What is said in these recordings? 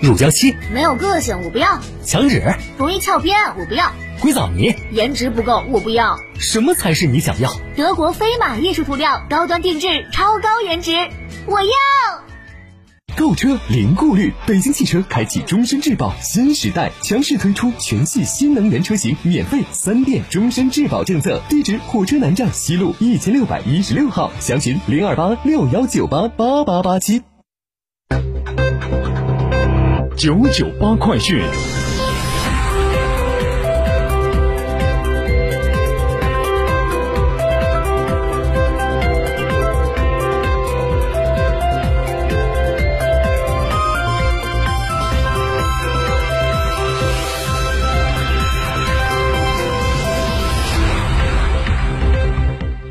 乳胶漆没有个性，我不要；墙纸容易翘边，我不要；硅藻泥颜值不够，我不要。什么才是你想要？德国飞马艺术涂料，高端定制，超高颜值，我要。购车零顾虑，北京汽车开启终身质保新时代，强势推出全系新能源车型免费三电终身质保政策。地址：火车南站西路一千六百一十六号，详询零二八六幺九八八八八七。九九八快讯。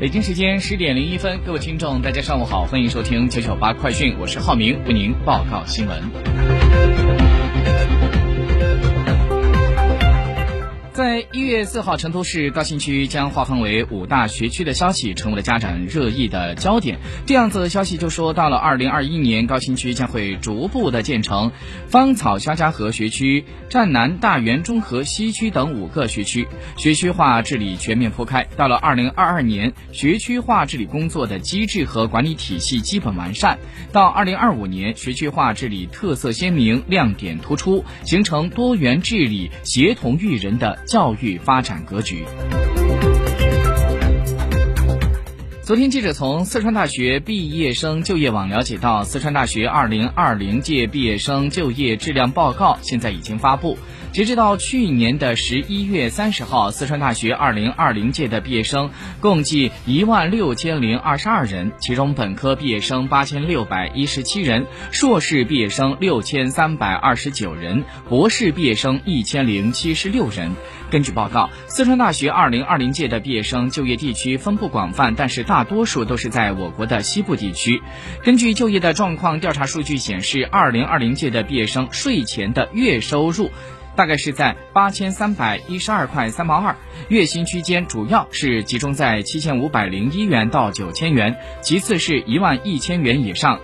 北京时间十点零一分，各位听众，大家上午好，欢迎收听九九八快讯，我是浩明，为您报告新闻。thank you 在一月四号，成都市高新区将划分为五大学区的消息，成为了家长热议的焦点。这样子的消息就说，到了二零二一年，高新区将会逐步的建成芳草肖家河学区、站南大园中和西区等五个学区，学区化治理全面铺开。到了二零二二年，学区化治理工作的机制和管理体系基本完善；到二零二五年，学区化治理特色鲜明、亮点突出，形成多元治理、协同育人的。教育发展格局。昨天，记者从四川大学毕业生就业网了解到，四川大学二零二零届毕业生就业质量报告现在已经发布。截止到去年的十一月三十号，四川大学二零二零届的毕业生共计一万六千零二十二人，其中本科毕业生八千六百一十七人，硕士毕业生六千三百二十九人，博士毕业生一千零七十六人。根据报告，四川大学二零二零届的毕业生就业地区分布广泛，但是大多数都是在我国的西部地区。根据就业的状况调查数据显示，二零二零届的毕业生税前的月收入。大概是在八千三百一十二块三毛二，月薪区间主要是集中在七千五百零一元到九千元，其次是一万一千元以上，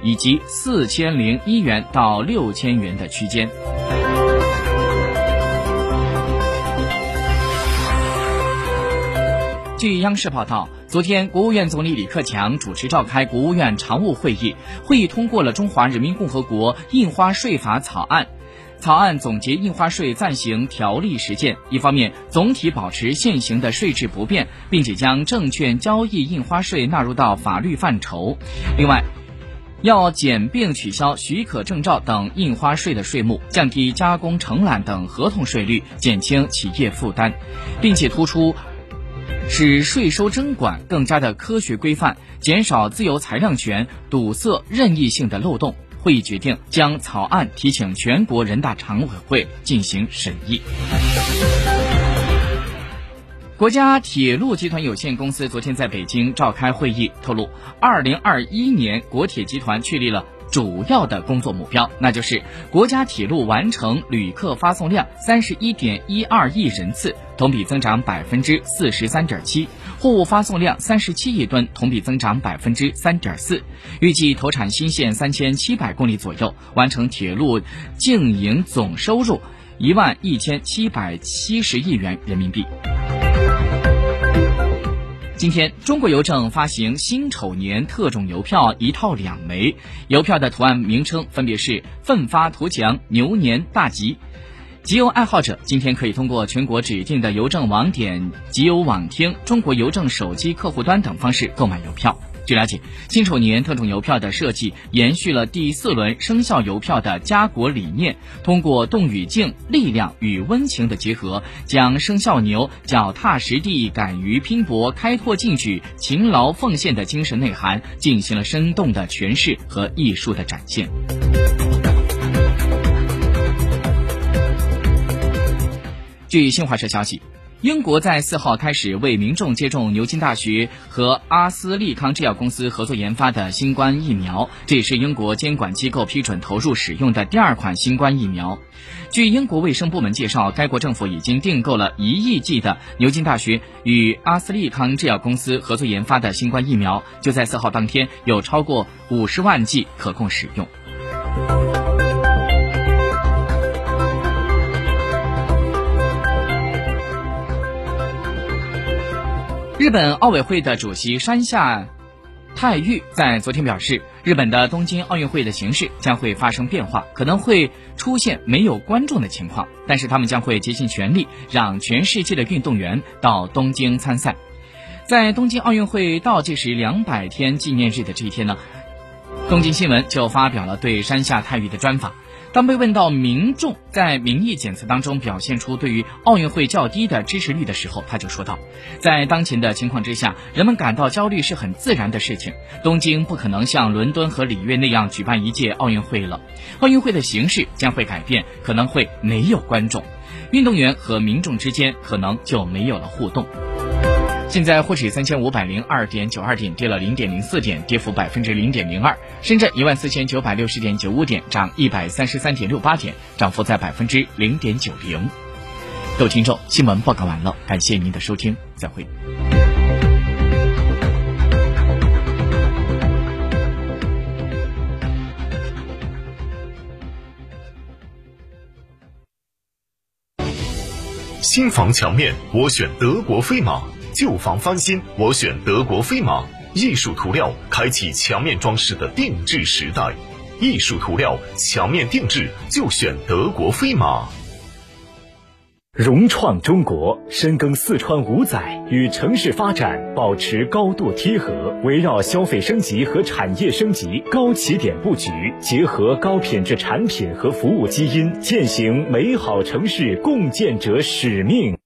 以及四千零一元到六千元的区间。据央视报道，昨天国务院总理李克强主持召开国务院常务会议，会议通过了《中华人民共和国印花税法》草案。草案总结印花税暂行条例实践，一方面总体保持现行的税制不变，并且将证券交易印花税纳入到法律范畴；另外，要简并取消许可证照等印花税的税目，降低加工承揽等合同税率，减轻企业负担，并且突出使税收征管更加的科学规范，减少自由裁量权堵塞任意性的漏洞。会议决定将草案提请全国人大常委会进行审议。国家铁路集团有限公司昨天在北京召开会议，透露，二零二一年国铁集团确立了。主要的工作目标，那就是国家铁路完成旅客发送量三十一点一二亿人次，同比增长百分之四十三点七；货物发送量三十七亿吨，同比增长百分之三点四。预计投产新线三千七百公里左右，完成铁路经营总收入一万一千七百七十亿元人民币。今天，中国邮政发行辛丑年特种邮票一套两枚，邮票的图案名称分别是“奋发图强”“牛年大吉”。集邮爱好者今天可以通过全国指定的邮政网点、集邮网厅、中国邮政手机客户端等方式购买邮票。据了解，辛丑年特种邮票的设计延续了第四轮生肖邮票的家国理念，通过动与静、力量与温情的结合，将生肖牛脚踏实地、敢于拼搏、开拓进取、勤劳奉献的精神内涵进行了生动的诠释和艺术的展现。据新华社消息。英国在四号开始为民众接种牛津大学和阿斯利康制药公司合作研发的新冠疫苗，这也是英国监管机构批准投入使用的第二款新冠疫苗。据英国卫生部门介绍，该国政府已经订购了一亿剂的牛津大学与阿斯利康制药公司合作研发的新冠疫苗，就在四号当天有超过五十万剂可供使用。日本奥委会的主席山下泰裕在昨天表示，日本的东京奥运会的形式将会发生变化，可能会出现没有观众的情况，但是他们将会竭尽全力让全世界的运动员到东京参赛。在东京奥运会倒计时两百天纪念日的这一天呢，东京新闻就发表了对山下泰裕的专访。当被问到民众在民意检测当中表现出对于奥运会较低的支持率的时候，他就说道：“在当前的情况之下，人们感到焦虑是很自然的事情。东京不可能像伦敦和里约那样举办一届奥运会了，奥运会的形式将会改变，可能会没有观众，运动员和民众之间可能就没有了互动。”现在沪指三千五百零二点九二点，跌了零点零四点，跌幅百分之零点零二。深圳一万四千九百六十点九五点，涨一百三十三点六八点，涨幅在百分之零点九零。各位听众，新闻报告完了，感谢您的收听，再会。新房墙面，我选德国飞马。旧房翻新，我选德国飞马艺术涂料，开启墙面装饰的定制时代。艺术涂料墙面定制就选德国飞马。融创中国深耕四川五载，与城市发展保持高度贴合，围绕消费升级和产业升级高起点布局，结合高品质产品和服务基因，践行美好城市共建者使命。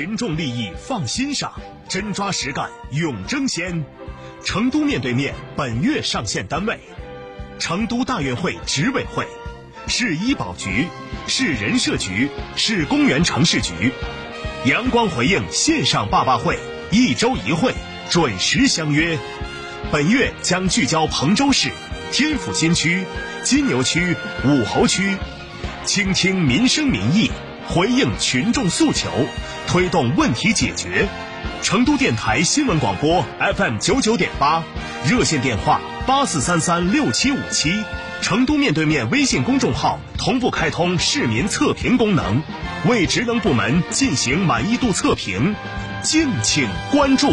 群众利益放心上，真抓实干永争先。成都面对面本月上线单位：成都大运会执委会、市医保局、市人社局、市公园城市局。阳光回应线上坝坝会，一周一会，准时相约。本月将聚焦彭州市、天府新区、金牛区、武侯区，倾听民生民意，回应群众诉求。推动问题解决，成都电台新闻广播 FM 九九点八，热线电话八四三三六七五七，成都面对面微信公众号同步开通市民测评功能，为职能部门进行满意度测评，敬请关注。